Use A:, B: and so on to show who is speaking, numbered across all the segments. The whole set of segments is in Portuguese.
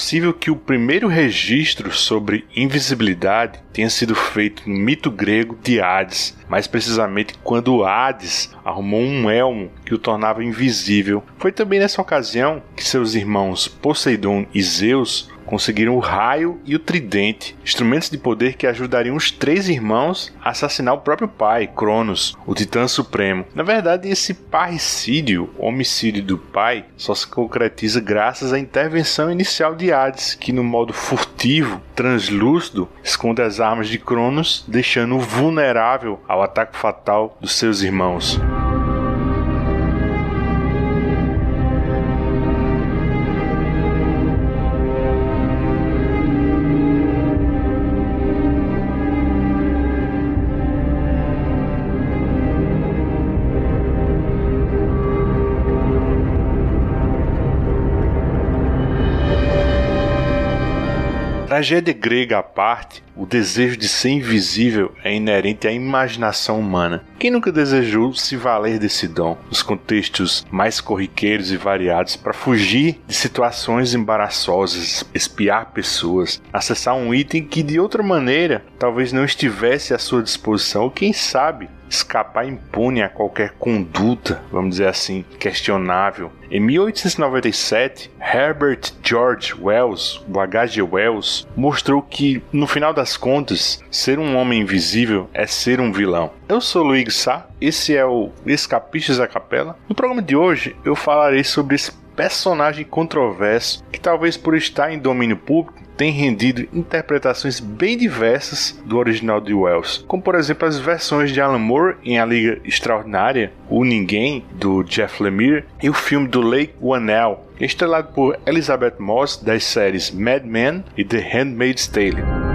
A: possível que o primeiro registro sobre invisibilidade tenha sido feito no mito grego de Hades, mais precisamente quando Hades arrumou um elmo que o tornava invisível. Foi também nessa ocasião que seus irmãos Poseidon e Zeus conseguiram o raio e o tridente, instrumentos de poder que ajudariam os três irmãos a assassinar o próprio pai, Cronos, o titã supremo. Na verdade, esse parricídio, homicídio do pai, só se concretiza graças à intervenção inicial de Hades, que no modo furtivo, translúcido, esconde as armas de Cronos, deixando-o vulnerável ao ataque fatal dos seus irmãos. Tragédia grega à parte, o desejo de ser invisível é inerente à imaginação humana. Quem nunca desejou se valer desse dom nos contextos mais corriqueiros e variados para fugir de situações embaraçosas, espiar pessoas, acessar um item que de outra maneira talvez não estivesse à sua disposição, ou quem sabe escapar impune a qualquer conduta, vamos dizer assim, questionável. Em 1897, Herbert George Wells, o H.G. Wells, mostrou que, no final das contas, ser um homem invisível é ser um vilão. Eu sou Luiz Sá, esse é o Escapistas da Capela. No programa de hoje eu falarei sobre esse personagem controverso que talvez por estar em domínio público tem rendido interpretações bem diversas do original de Wells, como por exemplo as versões de Alan Moore em A Liga Extraordinária, O Ninguém, do Jeff Lemire, e o filme do Lake Whannell, estrelado por Elizabeth Moss das séries Mad Men e The Handmaid's Tale.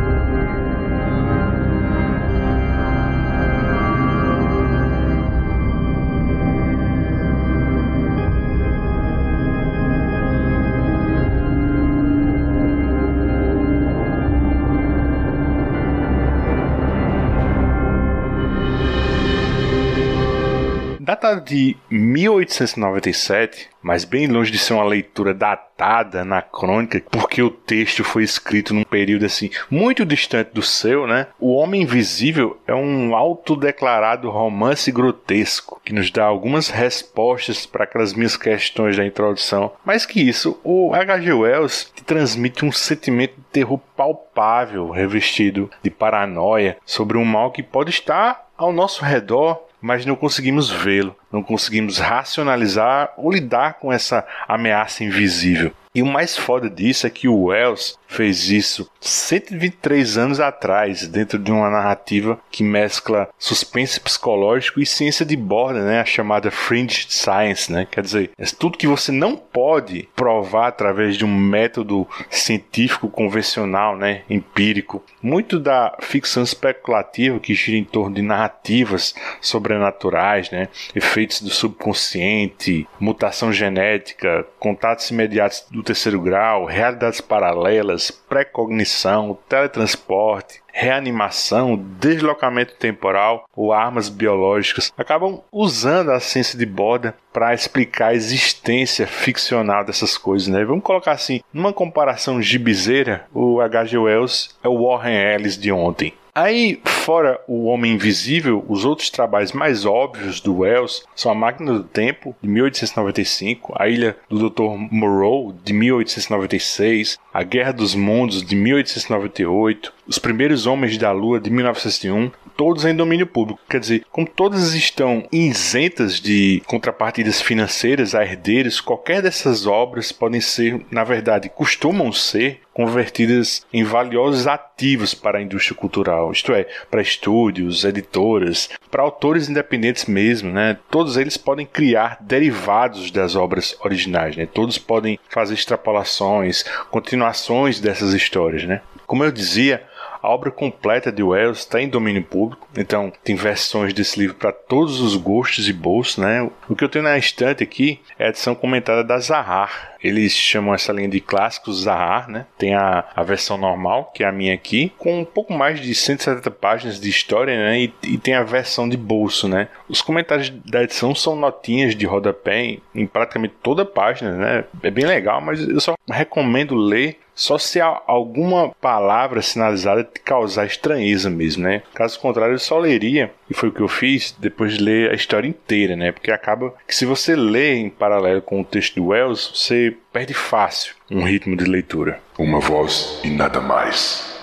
A: Data de 1897, mas bem longe de ser uma leitura datada, anacrônica, porque o texto foi escrito num período assim muito distante do seu, né? O Homem Invisível é um autodeclarado romance grotesco que nos dá algumas respostas para aquelas minhas questões da introdução. Mais que isso, o H.G. Wells te transmite um sentimento de terror palpável, revestido de paranoia sobre um mal que pode estar ao nosso redor mas não conseguimos vê-lo, não conseguimos racionalizar ou lidar com essa ameaça invisível. E o mais foda disso é que o Wells fez isso 123 anos atrás, dentro de uma narrativa que mescla suspense psicológico e ciência de borda, né, a chamada fringe science, né? Quer dizer, é tudo que você não pode provar através de um método científico convencional, né, empírico. Muito da ficção especulativa que gira em torno de narrativas sobrenaturais, né, efeitos do subconsciente, mutação genética, contatos imediatos do terceiro grau, realidades paralelas, precognição, teletransporte, reanimação, deslocamento temporal ou armas biológicas acabam usando a ciência de borda para explicar a existência ficcional dessas coisas, né? Vamos colocar assim, numa comparação gibizeira, o H.G. Wells é o Warren Ellis de ontem. Aí, fora o Homem Invisível, os outros trabalhos mais óbvios do Wells são A Máquina do Tempo, de 1895, A Ilha do Dr. Moreau, de 1896, A Guerra dos Mundos, de 1898, Os Primeiros Homens da Lua, de 1901, todos em domínio público. Quer dizer, como todas estão isentas de contrapartidas financeiras a herdeiros, qualquer dessas obras podem ser, na verdade, costumam ser convertidas em valiosos ativos para a indústria cultural, isto é, para estúdios, editoras, para autores independentes mesmo, né? Todos eles podem criar derivados das obras originais, né? Todos podem fazer extrapolações, continuações dessas histórias, né? Como eu dizia, a obra completa de Wells está em domínio público, então tem versões desse livro para todos os gostos e bolsos, né? O que eu tenho na estante aqui é a edição comentada da Zahar. Eles chamam essa linha de clássicos Zahar, né? Tem a, a versão normal, que é a minha aqui, com um pouco mais de 170 páginas de história, né? E, e tem a versão de bolso, né? Os comentários da edição são notinhas de rodapé em, praticamente toda a página, né? É bem legal, mas eu só recomendo ler só se alguma palavra sinalizada te causar estranheza mesmo, né? Caso contrário, eu só leria, e foi o que eu fiz, depois de ler a história inteira, né? Porque acaba que se você lê em paralelo com o texto do Wells, você perde fácil um ritmo de leitura.
B: Uma voz e nada mais.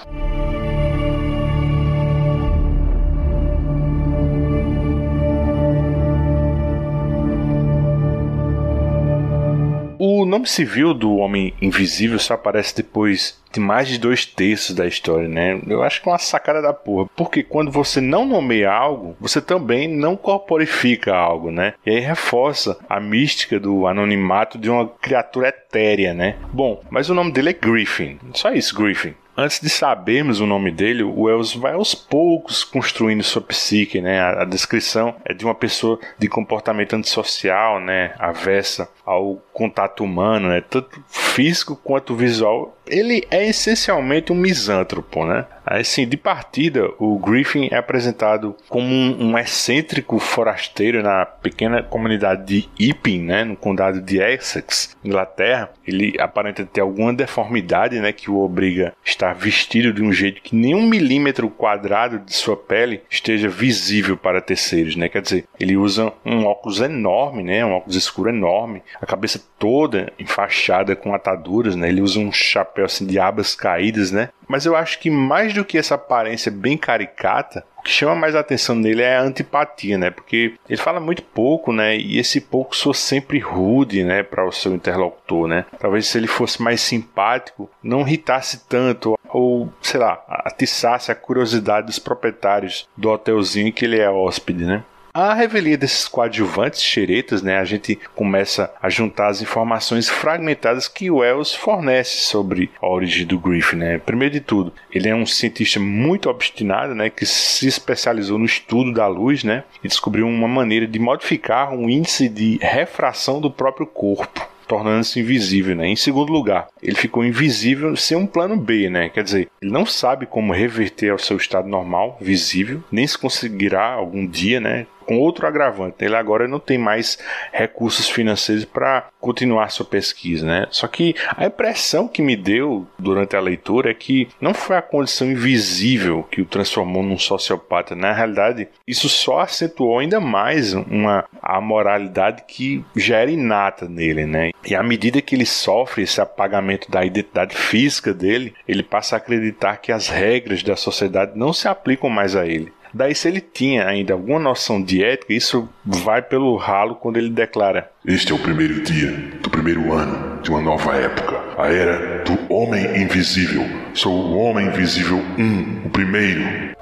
A: Nome civil do Homem Invisível só aparece depois de mais de dois terços da história, né? Eu acho que é uma sacada da porra. Porque quando você não nomeia algo, você também não corporifica algo, né? E aí reforça a mística do anonimato de uma criatura etérea, né? Bom, mas o nome dele é Griffin. Só isso, Griffin antes de sabermos o nome dele, o Wells vai aos poucos construindo sua psique, né? A, a, descrição é de uma pessoa de comportamento antissocial, né? Avessa ao contato humano, né? Tanto físico quanto visual. Ele é essencialmente um misântropo, né? Assim, de partida, o Griffin é apresentado como um, um excêntrico forasteiro na pequena comunidade de Epping, né, no condado de Essex, Inglaterra. Ele aparenta ter alguma deformidade, né, que o obriga a estar vestido de um jeito que nem um milímetro quadrado de sua pele esteja visível para terceiros, né? Quer dizer, ele usa um óculos enorme, né, um óculos escuro enorme, a cabeça toda enfaixada com ataduras, né? Ele usa um chapéu assim de abas caídas, né? Mas eu acho que mais do que essa aparência bem caricata, o que chama mais atenção nele é a antipatia, né? Porque ele fala muito pouco, né? E esse pouco soa sempre rude, né, para o seu interlocutor, né? Talvez se ele fosse mais simpático, não irritasse tanto ou, sei lá, atiçasse a curiosidade dos proprietários do hotelzinho que ele é hóspede, né? A revelia desses coadjuvantes xeretas, né, a gente começa a juntar as informações fragmentadas que Wells fornece sobre a origem do Griffin. Né? Primeiro de tudo, ele é um cientista muito obstinado, né, que se especializou no estudo da luz, né, e descobriu uma maneira de modificar um índice de refração do próprio corpo tornando-se invisível, né? Em segundo lugar, ele ficou invisível sem um plano B, né? Quer dizer, ele não sabe como reverter ao seu estado normal, visível, nem se conseguirá algum dia, né? Com outro agravante. Ele agora não tem mais recursos financeiros para continuar sua pesquisa, né? Só que a impressão que me deu durante a leitura é que não foi a condição invisível que o transformou num sociopata. Na realidade, isso só acentuou ainda mais uma a moralidade que já era inata nele, né? E à medida que ele sofre esse apagamento da identidade física dele, ele passa a acreditar que as regras da sociedade não se aplicam mais a ele. Daí, se ele tinha ainda alguma noção de ética, isso vai pelo ralo quando ele declara:
B: Este é o primeiro dia do primeiro ano de uma nova época, a era do Homem Invisível. Sou o Homem Invisível 1, o primeiro.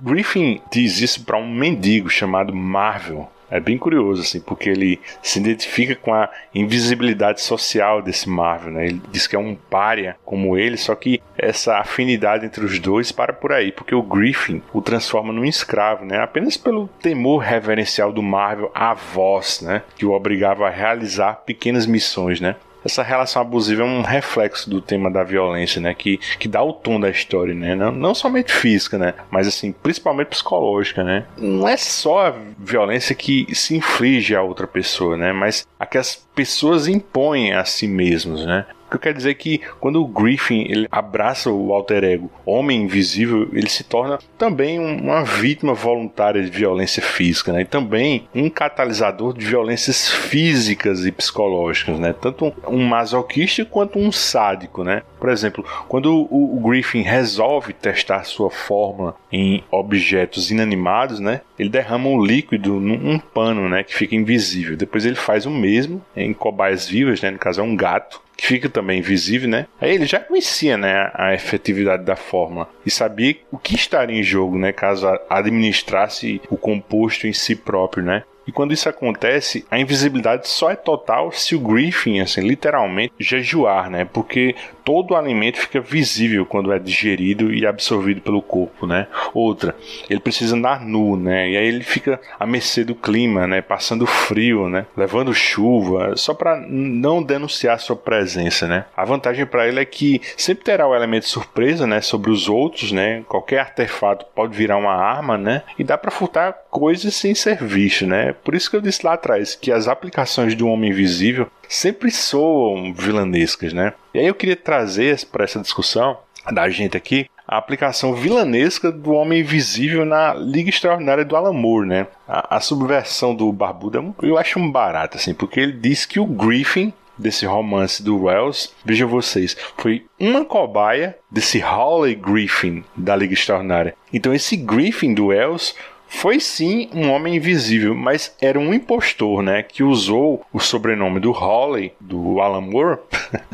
A: Griffin diz isso para um mendigo chamado Marvel, é bem curioso, assim, porque ele se identifica com a invisibilidade social desse Marvel, né? Ele diz que é um párea como ele, só que essa afinidade entre os dois para por aí, porque o Griffin o transforma num escravo, né? Apenas pelo temor reverencial do Marvel à voz, né? Que o obrigava a realizar pequenas missões, né? Essa relação abusiva é um reflexo do tema da violência, né? Que, que dá o tom da história, né? Não, não somente física, né? Mas assim, principalmente psicológica, né? Não é só a violência que se inflige a outra pessoa, né? Mas a que as pessoas impõem a si mesmos, né? O que eu quero dizer é que quando o Griffin ele abraça o alter ego homem invisível, ele se torna também uma vítima voluntária de violência física, né? E também um catalisador de violências físicas e psicológicas, né? Tanto um masoquista quanto um sádico, né? Por exemplo, quando o, o Griffin resolve testar sua fórmula em objetos inanimados, né? Ele derrama um líquido num um pano, né? Que fica invisível. Depois ele faz o mesmo em cobaias vivas, né? No caso é um gato que fica também invisível, né? Aí ele já conhecia, né, a efetividade da fórmula e sabia o que estaria em jogo, né, caso administrasse o composto em si próprio, né? E quando isso acontece, a invisibilidade só é total se o Griffin, assim, literalmente jejuar, né? Porque todo o alimento fica visível quando é digerido e absorvido pelo corpo, né? Outra, ele precisa andar nu, né? E aí ele fica à mercê do clima, né? Passando frio, né? Levando chuva, só para não denunciar sua presença né? A vantagem para ele é que sempre terá o elemento surpresa, né, sobre os outros, né? Qualquer artefato pode virar uma arma, né? E dá para furtar coisas sem ser visto, né? Por isso que eu disse lá atrás que as aplicações do Homem Invisível sempre soam vilanescas, né? E aí eu queria trazer para essa discussão da gente aqui a aplicação vilanesca do Homem Invisível na Liga Extraordinária do Alan Moore, né? A, a subversão do Barbudo eu acho um barato, assim, porque ele diz que o Griffin desse romance do Wells, vejam vocês, foi uma cobaia desse Hawley Griffin da Liga Extraordinária. Então esse Griffin do Wells foi sim um homem invisível, mas era um impostor, né? Que usou o sobrenome do Holly, do Alan Moore.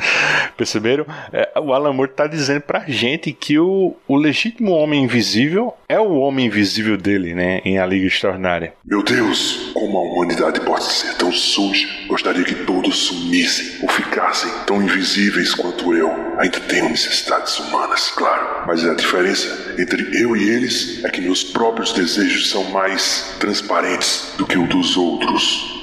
A: Perceberam? É, o Alan Moore está dizendo pra gente que o, o legítimo homem invisível é o homem invisível dele, né? Em A Liga Extraordinária.
B: Meu Deus, como a humanidade pode ser tão suja? Gostaria que todos sumissem ou ficassem tão invisíveis quanto eu. Ainda tenho necessidades humanas, claro, mas a diferença entre eu e eles é que meus próprios desejos são mais transparentes do que o dos outros.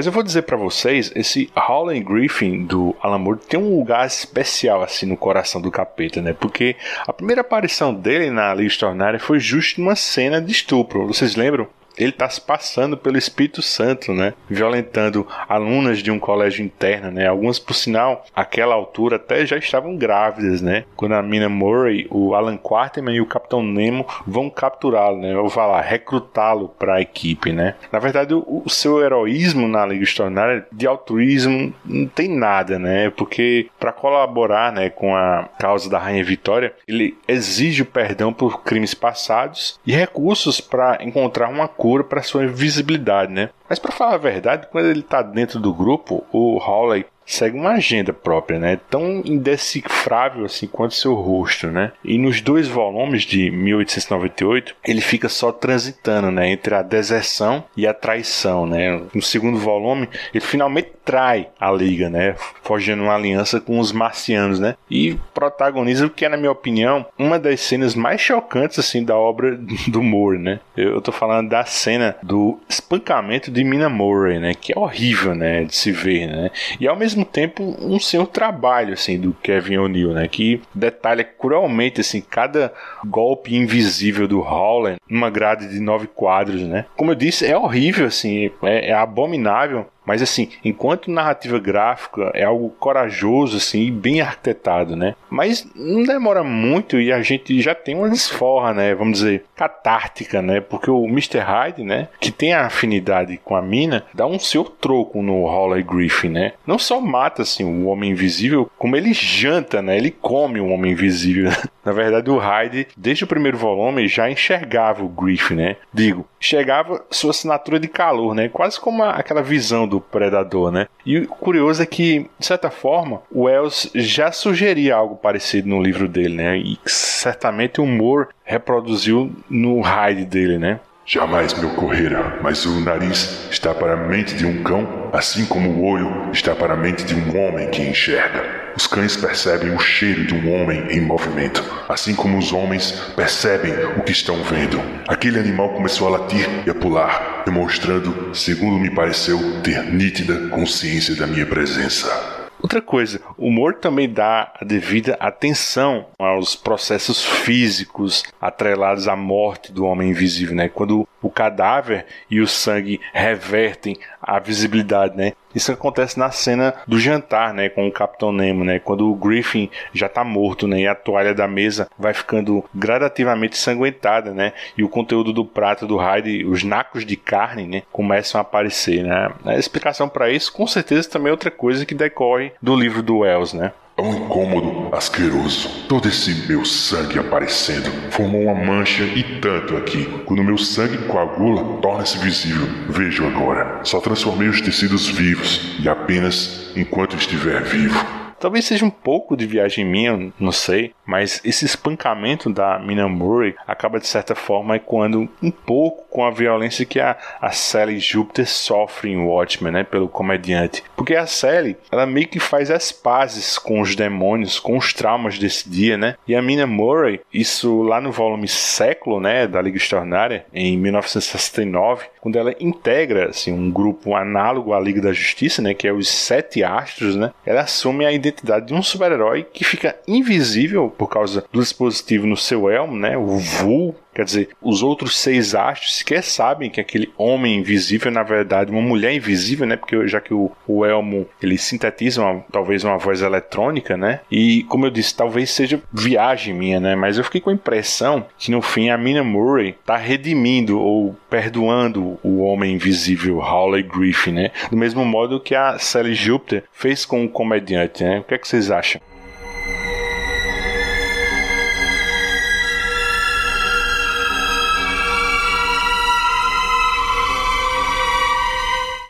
A: Mas eu vou dizer para vocês, esse Howlin' Griffin do Alan Moore tem um lugar especial assim no coração do capeta, né? Porque a primeira aparição dele na Liga Extraordinária foi justo numa cena de estupro. Vocês lembram? Ele está se passando pelo Espírito Santo, né? Violentando alunas de um colégio interno, né? Algumas, por sinal, àquela altura até já estavam grávidas, né? Quando a Mina Murray, o Alan Quarterman e o Capitão Nemo vão capturá-lo, né? Ou falar, recrutá-lo para a equipe, né? Na verdade, o, o, seu heroísmo na Liga Extraordinária de altruísmo não tem nada, né? Porque para colaborar, né, com a causa da Rainha Vitória, ele exige o perdão por crimes passados e recursos para encontrar uma cura para sua visibilidade, né? Mas para falar a verdade, quando ele está dentro do grupo, o Hawley segue uma agenda própria, né? Tão indecifrável assim quanto seu rosto, né? E nos dois volumes de 1898, ele fica só transitando, né, entre a deserção e a traição, né? No segundo volume, ele finalmente trai a liga, né? Forjando uma aliança com os marcianos, né? E protagoniza o que é, na minha opinião, uma das cenas mais chocantes assim da obra do Moore, né? Eu, tô falando da cena do espancamento de Mina Murray, né? Que é horrível, né, de se ver, né? E ao mesmo mesmo tempo um senhor trabalho assim do Kevin O'Neill, né, que detalha cruelmente assim cada golpe invisível do Holland numa grade de nove quadros, né? Como eu disse, é horrível assim, é, é abominável mas assim, enquanto narrativa gráfica é algo corajoso assim e bem arquitetado, né? Mas não demora muito e a gente já tem uma desforra, né? Vamos dizer, catártica, né? Porque o Mr. Hyde, né, que tem a afinidade com a mina, dá um seu troco no Holly Griffin, né? Não só mata assim o Homem Invisível, como ele janta, né? Ele come o Homem Invisível. Na verdade, o Hyde, desde o primeiro volume, já enxergava o Griffin, né? Digo, enxergava sua assinatura de calor, né? Quase como aquela visão do predador, né? E o curioso é que, de certa forma, o Wells já sugeria algo parecido no livro dele, né? E certamente o Moore reproduziu no Hyde dele, né?
B: Jamais me ocorrera, mas o nariz está para a mente de um cão, assim como o olho está para a mente de um homem que enxerga. Os cães percebem o cheiro de um homem em movimento, assim como os homens percebem o que estão vendo. Aquele animal começou a latir e a pular, demonstrando, segundo me pareceu, ter nítida consciência da minha presença.
A: Outra coisa, o humor também dá a devida atenção aos processos físicos atrelados à morte do homem invisível, né? Quando o cadáver e o sangue revertem a visibilidade, né? Isso acontece na cena do jantar, né, com o Capitão Nemo, né, quando o Griffin já está morto, né, e a toalha da mesa vai ficando gradativamente sanguentada, né, e o conteúdo do prato do Hyde, os nacos de carne, né, começam a aparecer, né. A explicação para isso, com certeza, também é outra coisa que decorre do livro do Wells, né.
B: É um incômodo asqueroso. Todo esse meu sangue aparecendo formou uma mancha e tanto aqui. Quando meu sangue coagula, torna-se visível. Vejo agora. Só transformei os tecidos vivos e apenas enquanto estiver vivo.
A: Talvez seja um pouco de viagem minha, não sei, Mas esse espancamento da Mina Murray acaba de certa forma ecoando um pouco com a violência que a, a Sally Júpiter sofre em Watchmen, né, pelo comediante. Porque a Sally, ela meio que faz as pazes com os demônios, com os traumas desse dia, né? E a Mina Murray, isso lá no volume Século, né, da Liga Extraordinária, em 1969, quando ela integra assim, um grupo análogo à Liga da Justiça, né, que é os Sete Astros, né, ela assume a identidade de um super-herói que fica invisível por causa do dispositivo no seu elmo, né, o VUL, Quer dizer, os outros seis astros sequer sabem que aquele homem invisível é, na verdade, uma mulher invisível, né? Porque já que o, o Elmo ele sintetiza uma, talvez uma voz eletrônica, né? E como eu disse, talvez seja viagem minha, né? Mas eu fiquei com a impressão que no fim a Mina Murray tá redimindo ou perdoando o homem invisível Howley Griffin, né? Do mesmo modo que a Sally Jupiter fez com o comediante, né? O que é que vocês acham?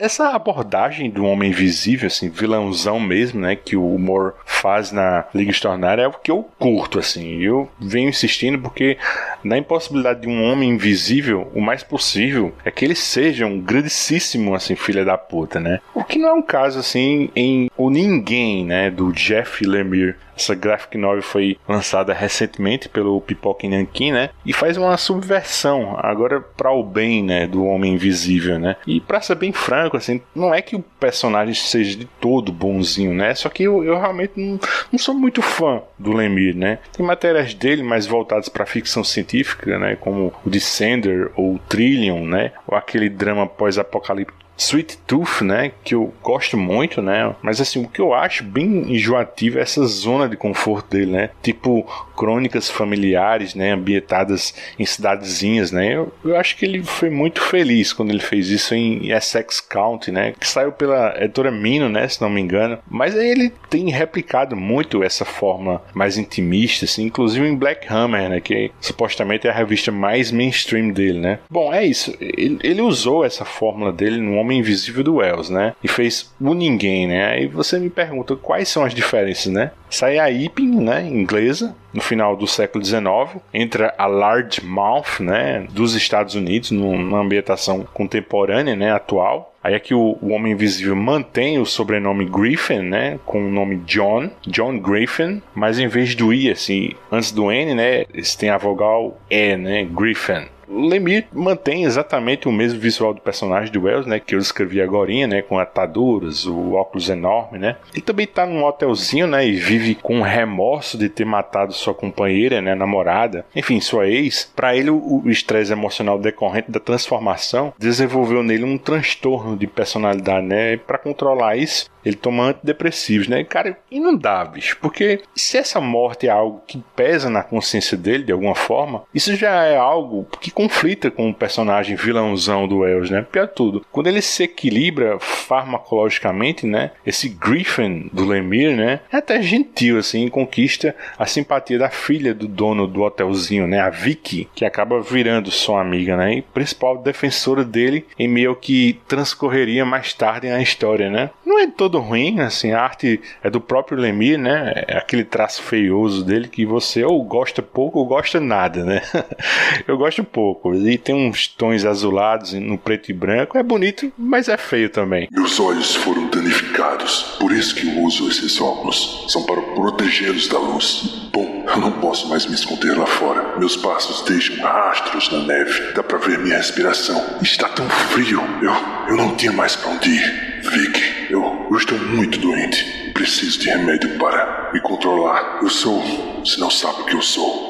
A: Essa abordagem do homem invisível, assim, vilãozão mesmo, né, que o humor faz na Liga Extraordinária é o que eu curto, assim. Eu venho insistindo porque na impossibilidade de um homem invisível, o mais possível é que ele seja um grandíssimo, assim, filha da puta, né? O que não é um caso, assim, em O Ninguém, né, do Jeff Lemire. Essa graphic novel foi lançada recentemente pelo Pipoca Nankin, né? E faz uma subversão, agora para o bem, né, do homem invisível, né? E para ser bem franco, assim, não é que o personagem seja de todo bonzinho, né? Só que eu, eu realmente não, não sou muito fã do Lemire, né? Tem matérias dele mais voltadas para ficção científica, né, como o Descender ou o Trillion, né? Ou aquele drama pós-apocalíptico Sweet Tooth, né, que eu gosto muito, né, mas assim, o que eu acho bem enjoativo é essa zona de conforto dele, né, tipo crônicas familiares, né, ambientadas em cidadezinhas, né, eu, eu acho que ele foi muito feliz quando ele fez isso em Essex County, né, que saiu pela editora Mino, né, se não me engano, mas aí ele tem replicado muito essa forma mais intimista, assim, inclusive em Black Hammer, né, que supostamente é a revista mais mainstream dele, né. Bom, é isso, ele, ele usou essa fórmula dele no Homem Invisível do Wells, né? E fez o Ninguém, né? Aí você me pergunta quais são as diferenças, né? Sai a Iping, né, inglesa, no final do século XIX, entra a Large Mouth, né, dos Estados Unidos, numa ambientação contemporânea, né, atual. Aí aqui o, o, Homem Invisível mantém o sobrenome Griffin, né, com o nome John, John Griffin, mas em vez do I, assim, antes do N, né, eles têm a vogal E, né, Griffin. Lemire mantém exatamente o mesmo visual do personagem de Wells, né, que eu escrevi agora, né, com ataduras, o óculos enorme, né. Ele também tá num hotelzinho, né, e vive com remorso de ter matado sua companheira, né, namorada, enfim, sua ex. Para ele o estresse emocional decorrente da transformação desenvolveu nele um transtorno de personalidade, né. Para controlar isso, ele toma antidepressivos, né? Cara, e não dá, bicho, porque se essa morte é algo que pesa na consciência dele de alguma forma, isso já é algo que conflita com o personagem vilãozão do Wells, né? Pior tudo, quando ele se equilibra farmacologicamente, né? Esse Griffin do Lemire, né? É até gentil, assim, conquista a simpatia da filha do dono do hotelzinho, né? A Vicky, que acaba virando sua amiga, né? E principal defensora dele em meio que transcorreria mais tarde na história, né? Não é todo todo ruim, assim, a arte é do próprio Lemir, né? É aquele traço feioso dele que você ou gosta pouco ou gosta nada, né? Eu gosto pouco. E tem uns tons azulados no preto e branco, é bonito, mas é feio também.
B: Meus olhos foram danificados, por isso que eu uso esses óculos. São para protegê-los da luz. Bom, eu não posso mais me esconder lá fora. Meus passos deixam rastros na neve. Dá para ver minha respiração. Está tão frio. Eu, eu não tinha mais para onde ir. Vic, eu, eu estou muito doente. Preciso de remédio para me controlar. Eu sou. Você não sabe o que eu sou.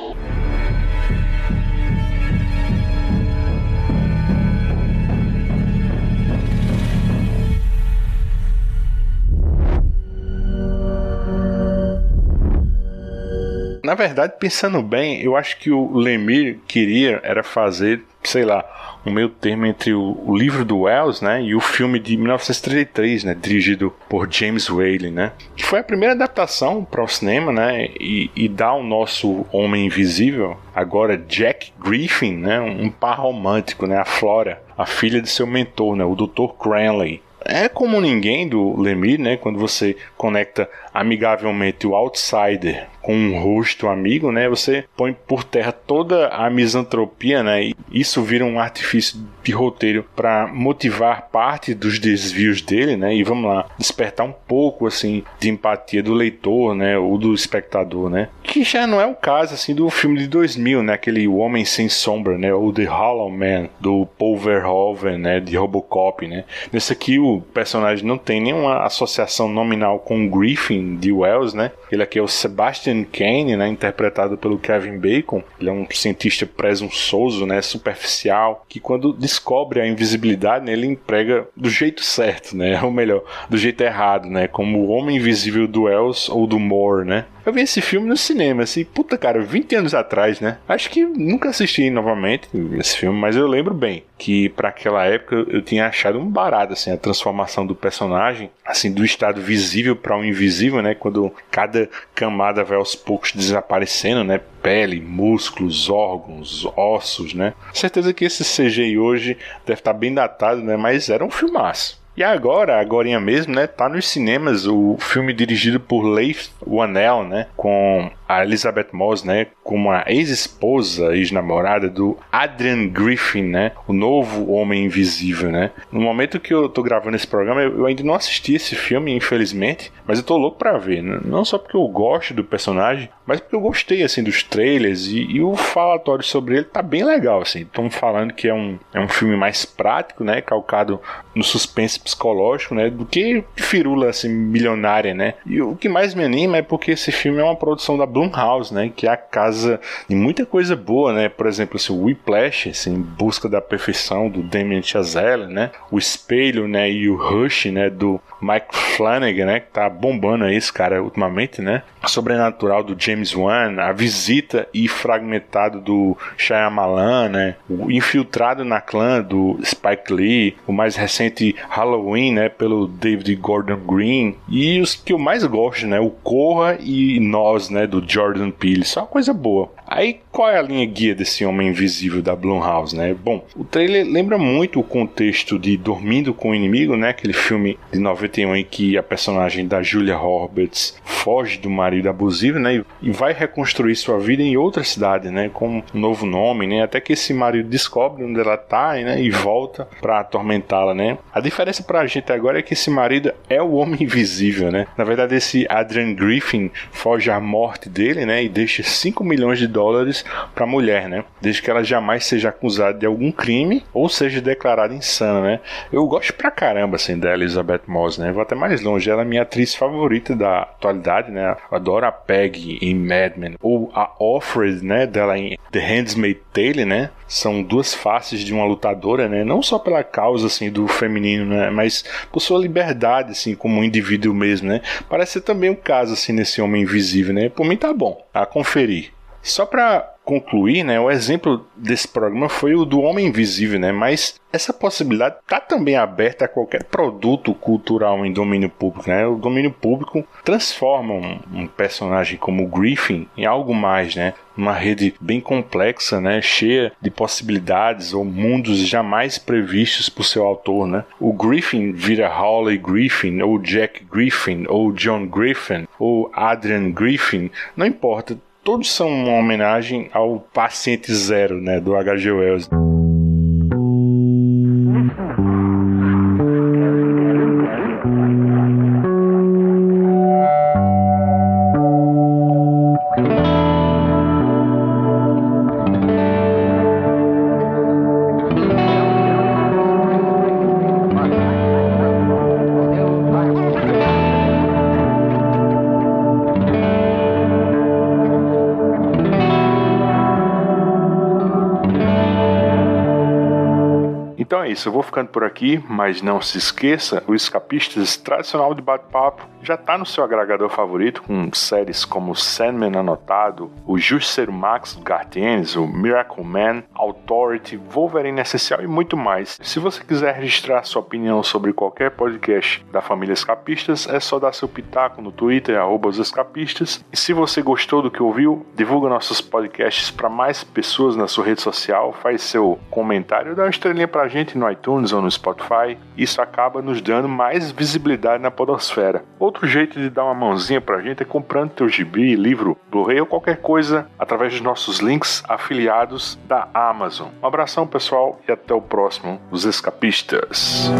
A: Na verdade, pensando bem, eu acho que o Lemir queria era fazer, sei lá, um meio termo entre o, o, livro do Wells, né, e o filme de 1933, né, dirigido por James Whale, né, que foi a primeira adaptação para o cinema, né, e, e dá ao nosso Homem Invisível, agora Jack Griffin, né, um par romântico, né, a Flora, a filha de seu mentor, né, o Dr. Cranley, é como ninguém do Lemire, né? Quando você conecta amigavelmente o outsider com um rosto amigo, né? Você põe por terra toda a misantropia, né? E isso vira um artifício de roteiro para motivar parte dos desvios dele, né? E vamos lá, despertar um pouco assim de empatia do leitor, né? Ou do espectador, né? Que já não é o caso assim do filme de 2000, né? Aquele O Homem sem Sombra, né? Ou The Hollow Man do Paul Verhoeven, né? De RoboCop, né? Nesse aqui o personagem não tem nenhuma associação nominal com o Griffin de Wells, né? Ele aqui é o Sebastian Kane, né? Interpretado pelo Kevin Bacon. Ele é um cientista presunçoso, né? Superficial, que quando descobre a invisibilidade, né? ele emprega do jeito certo, né? Ou melhor, do jeito errado, né? Como o Homem Invisível do Wells ou do Moore, né? Eu vi esse filme no cinema, assim, puta cara, 20 anos atrás, né? Acho que nunca assisti novamente esse filme, mas eu lembro bem que para aquela época eu tinha achado um barato, assim, a transformação do personagem, assim, do estado visível para o invisível, né? Quando cada camada vai aos poucos desaparecendo, né? Pele, músculos, órgãos, ossos, né? Certeza que esse CGI hoje deve estar bem datado, né? Mas era um filmaço. E agora, agora mesmo, né, tá nos cinemas o filme dirigido por Leif Whannell, né, com a Elizabeth Moss, né, como a ex-esposa, ex-namorada do Adrian Griffin, né, o novo Homem Invisível, né. No momento que eu tô gravando esse programa, eu ainda não assisti esse filme, infelizmente, mas eu tô louco para ver, né? não só porque eu gosto do personagem, mas porque eu gostei assim dos trailers e, e o falatório sobre ele tá bem legal, assim. Estão falando que é um, é um filme mais prático, né, calcado no suspense psicológico, né, do que firula assim milionária, né. E o que mais me anima é porque esse filme é uma produção da Blumhouse, né, que é a casa de muita coisa boa, né. Por exemplo, assim, o Whiplash, assim, em busca da perfeição do Damien Chazelle, né, o Espelho, né, e o Rush, né, do Mike Flanagan, né, que tá bombando aí esse cara ultimamente, né. Sobrenatural do James Wan, a visita e fragmentado do Shyamalan, né, o infiltrado na clã do Spike Lee, o mais recente Halloween, né, pelo David Gordon Green. E os que eu mais gosto, né, o Corra e Nós, né, do Jordan Peele, só uma coisa boa. Aí, qual é a linha guia desse Homem Invisível da Blumhouse, né? Bom, o trailer lembra muito o contexto de Dormindo com o Inimigo, né? Aquele filme de 91 em que a personagem da Julia Roberts foge do marido abusivo, né? E vai reconstruir sua vida em outra cidade, né? Com um novo nome, né? Até que esse marido descobre onde ela tá, né? E volta para atormentá-la, né? A diferença pra gente agora é que esse marido é o Homem Invisível, né? Na verdade, esse Adrian Griffin foge à morte dele, né? E deixa 5 milhões de dólares dólares para a mulher, né? Desde que ela jamais seja acusada de algum crime ou seja declarada insana, né? Eu gosto pra caramba, assim, da Elizabeth Moss, né? Vou até mais longe. Ela é minha atriz favorita da atualidade, né? Eu adoro a Peg em Mad Men. Ou a Offred, né? Dela em The Handmaid's Tale, né? São duas faces de uma lutadora, né? Não só pela causa, assim, do feminino, né? Mas por sua liberdade, assim, como um indivíduo mesmo, né? Parece ser também um caso, assim, nesse Homem Invisível, né? Por mim tá bom. A conferir. Só para concluir, né, o exemplo desse programa foi o do Homem Invisível, né, mas essa possibilidade está também aberta a qualquer produto cultural em domínio público. Né? O domínio público transforma um, um personagem como o Griffin em algo mais, né? uma rede bem complexa, né, cheia de possibilidades ou mundos jamais previstos por seu autor, né? O Griffin vira Hawley Griffin, ou Jack Griffin, ou John Griffin, ou Adrian Griffin, não importa todos são uma homenagem ao paciente zero, né, do H.G. Wells. Isso, eu vou ficando por aqui, mas não se esqueça, o Escapistas tradicional de bate-papo já está no seu agregador favorito, com séries como Sandman Anotado, o Justiceiro Max do Gartienes, o Miracle Man, Authority, Wolverine Essencial e muito mais. Se você quiser registrar sua opinião sobre qualquer podcast da família Escapistas, é só dar seu pitaco no Twitter, arroba os escapistas. E se você gostou do que ouviu, divulga nossos podcasts para mais pessoas na sua rede social, faz seu comentário, dá uma estrelinha para a gente no iTunes ou no Spotify. Isso acaba nos dando mais visibilidade na podosfera. Outro jeito de dar uma mãozinha para a gente é comprando teu gibi, livro, Blu-ray ou qualquer coisa através dos nossos links afiliados da Amazon. Amazon. Um abração, pessoal, e até o próximo Os Escapistas.